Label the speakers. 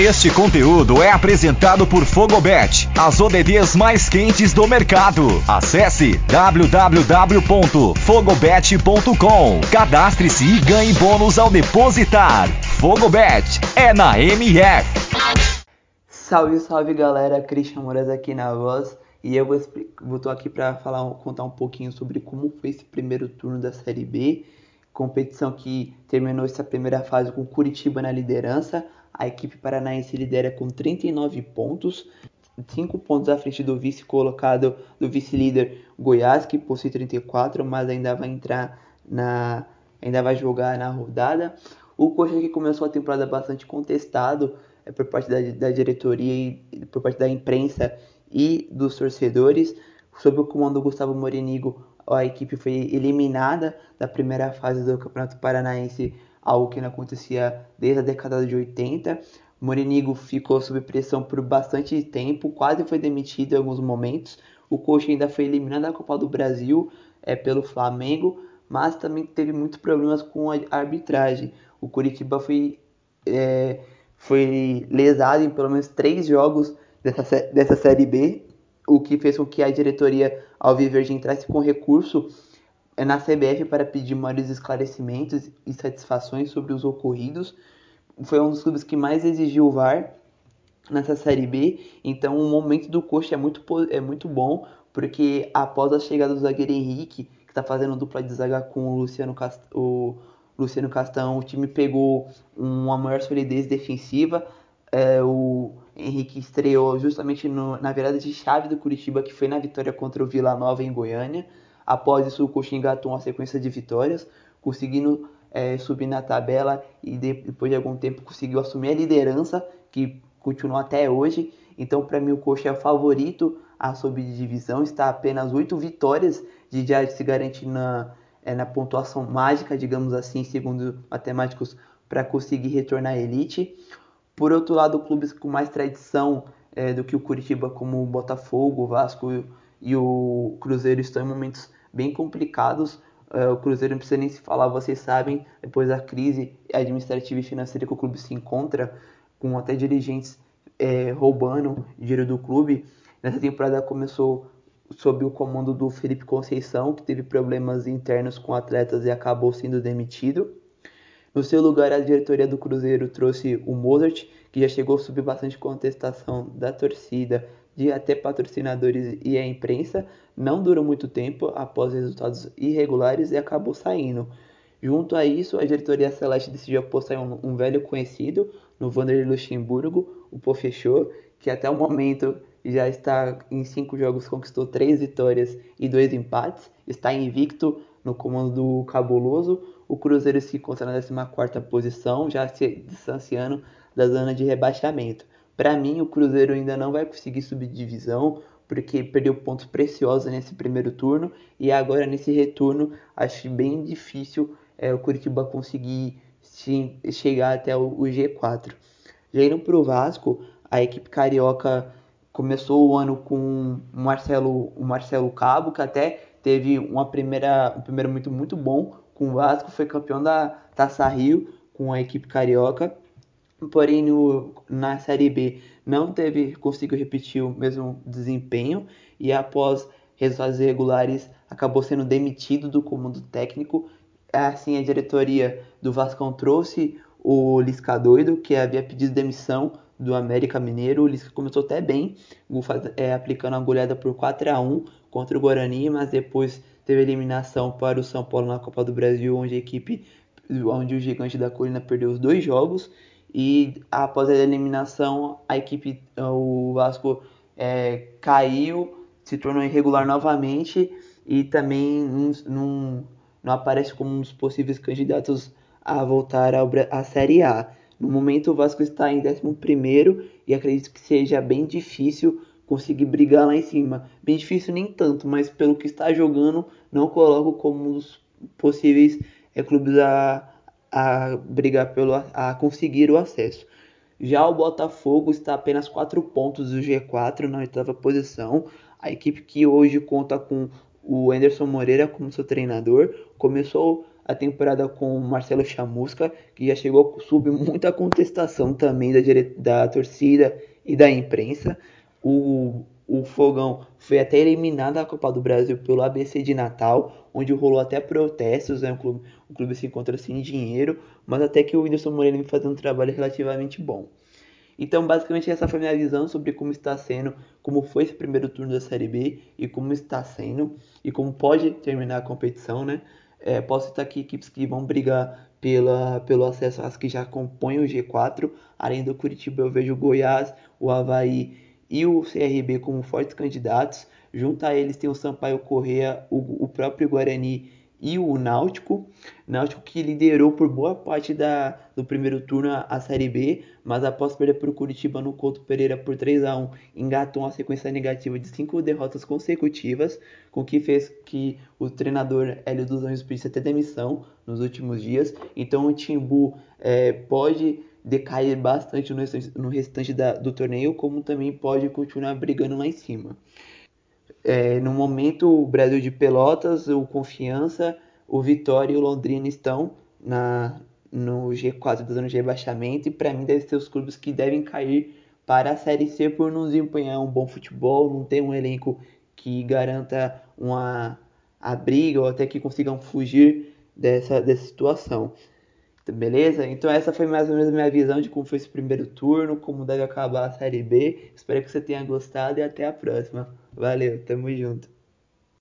Speaker 1: Este conteúdo é apresentado por Fogobet, as ODDs mais quentes do mercado. Acesse www.fogobet.com. Cadastre-se e ganhe bônus ao depositar. Fogobet é na MF.
Speaker 2: Salve, salve galera, Christian Moraes aqui na voz e eu vou, vou tô aqui para falar, contar um pouquinho sobre como foi esse primeiro turno da Série B, competição que terminou essa primeira fase com Curitiba na liderança, a equipe paranaense lidera com 39 pontos, 5 pontos à frente do vice colocado, do vice-líder Goiás, que possui 34, mas ainda vai entrar na. ainda vai jogar na rodada. O Coxa que começou a temporada bastante contestado é, por parte da, da diretoria e por parte da imprensa e dos torcedores. Sob o comando do Gustavo Morenigo, a equipe foi eliminada da primeira fase do Campeonato Paranaense algo que não acontecia desde a década de 80. Morinigo ficou sob pressão por bastante tempo, quase foi demitido em alguns momentos. O Coxa ainda foi eliminado da Copa do Brasil é, pelo Flamengo, mas também teve muitos problemas com a arbitragem. O Curitiba foi, é, foi lesado em pelo menos três jogos dessa, dessa Série B, o que fez com que a diretoria Alviverde entrasse com recurso é na CBF para pedir maiores esclarecimentos e satisfações sobre os ocorridos. Foi um dos clubes que mais exigiu o VAR nessa Série B, então o momento do Coxa é muito, é muito bom, porque após a chegada do zagueiro Henrique, que está fazendo dupla de zaga com o Luciano, Cast... o Luciano Castão, o time pegou uma maior solidez defensiva, é, o Henrique estreou justamente no, na virada de chave do Curitiba, que foi na vitória contra o Vila Nova em Goiânia. Após isso, o Coxa engatou uma sequência de vitórias, conseguindo é, subir na tabela e depois de algum tempo conseguiu assumir a liderança, que continua até hoje. Então, para mim, o Coxa é o favorito a subir de divisão, está apenas oito vitórias de já se garantir na, é, na pontuação mágica, digamos assim, segundo matemáticos, para conseguir retornar à elite. Por outro lado, clubes com mais tradição é, do que o Curitiba, como o Botafogo, o Vasco e o Cruzeiro, estão em momentos bem complicados. Uh, o Cruzeiro não precisa nem se falar, vocês sabem, depois da crise administrativa e financeira que o clube se encontra, com até dirigentes é, roubando dinheiro do clube. Nessa temporada começou sob o comando do Felipe Conceição, que teve problemas internos com atletas e acabou sendo demitido. No seu lugar, a diretoria do Cruzeiro trouxe o Mozart, que já chegou sob bastante contestação da torcida, de até patrocinadores e a imprensa, não durou muito tempo após resultados irregulares e acabou saindo. Junto a isso, a diretoria Celeste decidiu apostar em um, um velho conhecido, no Vanderlei Luxemburgo, o Pofechou, que até o momento já está em cinco jogos, conquistou três vitórias e dois empates, está invicto no comando do Cabuloso. O Cruzeiro se encontra na 14 posição, já se distanciando da zona de rebaixamento. Para mim, o Cruzeiro ainda não vai conseguir subir divisão, porque perdeu pontos preciosos nesse primeiro turno e agora nesse retorno acho bem difícil é, o Curitiba conseguir sim, chegar até o, o G4. Já indo para o Vasco, a equipe carioca começou o ano com o Marcelo, o Marcelo Cabo, que até teve uma primeira, um primeiro muito muito bom com o Vasco, foi campeão da Taça Rio com a equipe carioca porém no, na Série B não teve conseguiu repetir o mesmo desempenho e após resultados irregulares acabou sendo demitido do comando técnico. Assim, a diretoria do Vascão trouxe o Lisca doido, que havia pedido demissão do América Mineiro. O Lisca começou até bem, é, aplicando a goleada por 4 a 1 contra o Guarani, mas depois teve eliminação para o São Paulo na Copa do Brasil, onde a equipe, onde o gigante da colina perdeu os dois jogos e após a eliminação a equipe o Vasco é, caiu se tornou irregular novamente e também não, não, não aparece como um dos possíveis candidatos a voltar à Série A. No momento o Vasco está em 11 e acredito que seja bem difícil conseguir brigar lá em cima. Bem difícil nem tanto, mas pelo que está jogando, não coloco como um dos possíveis é, clubes a, a brigar pelo a conseguir o acesso. Já o Botafogo está a apenas 4 pontos do G4 na oitava posição. A equipe que hoje conta com o Anderson Moreira como seu treinador começou a temporada com o Marcelo Chamusca, que já chegou sob muita contestação também da, da torcida e da imprensa. O, o Fogão foi até eliminado da Copa do Brasil pelo ABC de Natal, onde rolou até protestos, né? o, clube, o clube se encontra sem dinheiro, mas até que o Whindersson Moreira vem fazendo um trabalho relativamente bom. Então, basicamente, essa foi minha visão sobre como está sendo, como foi esse primeiro turno da Série B e como está sendo e como pode terminar a competição, né? É, posso citar aqui equipes que vão brigar pela, pelo acesso às que já compõem o G4. Além do Curitiba, eu vejo o Goiás, o Havaí e o CRB como fortes candidatos. Junto a eles tem o Sampaio Correa, o, o próprio Guarani e o Náutico. Náutico que liderou por boa parte da, do primeiro turno a, a Série B, mas após perder para o Curitiba no Couto Pereira por 3 a 1 engatou uma sequência negativa de cinco derrotas consecutivas, com que fez que o treinador Hélio dos Anjos pedisse até demissão nos últimos dias. Então o Timbu é, pode decair bastante no restante, no restante da, do torneio, como também pode continuar brigando lá em cima. É, no momento, o Brasil de Pelotas, o Confiança, o Vitória e o Londrina estão na, no G4 da zona de rebaixamento e para mim devem ser os clubes que devem cair para a Série C por não desempenhar um bom futebol, não ter um elenco que garanta uma a briga ou até que consigam fugir dessa, dessa situação. Beleza? Então essa foi mais ou menos a minha visão de como foi esse primeiro turno, como deve acabar a Série B. Espero que você tenha gostado e até a próxima. Valeu, tamo junto.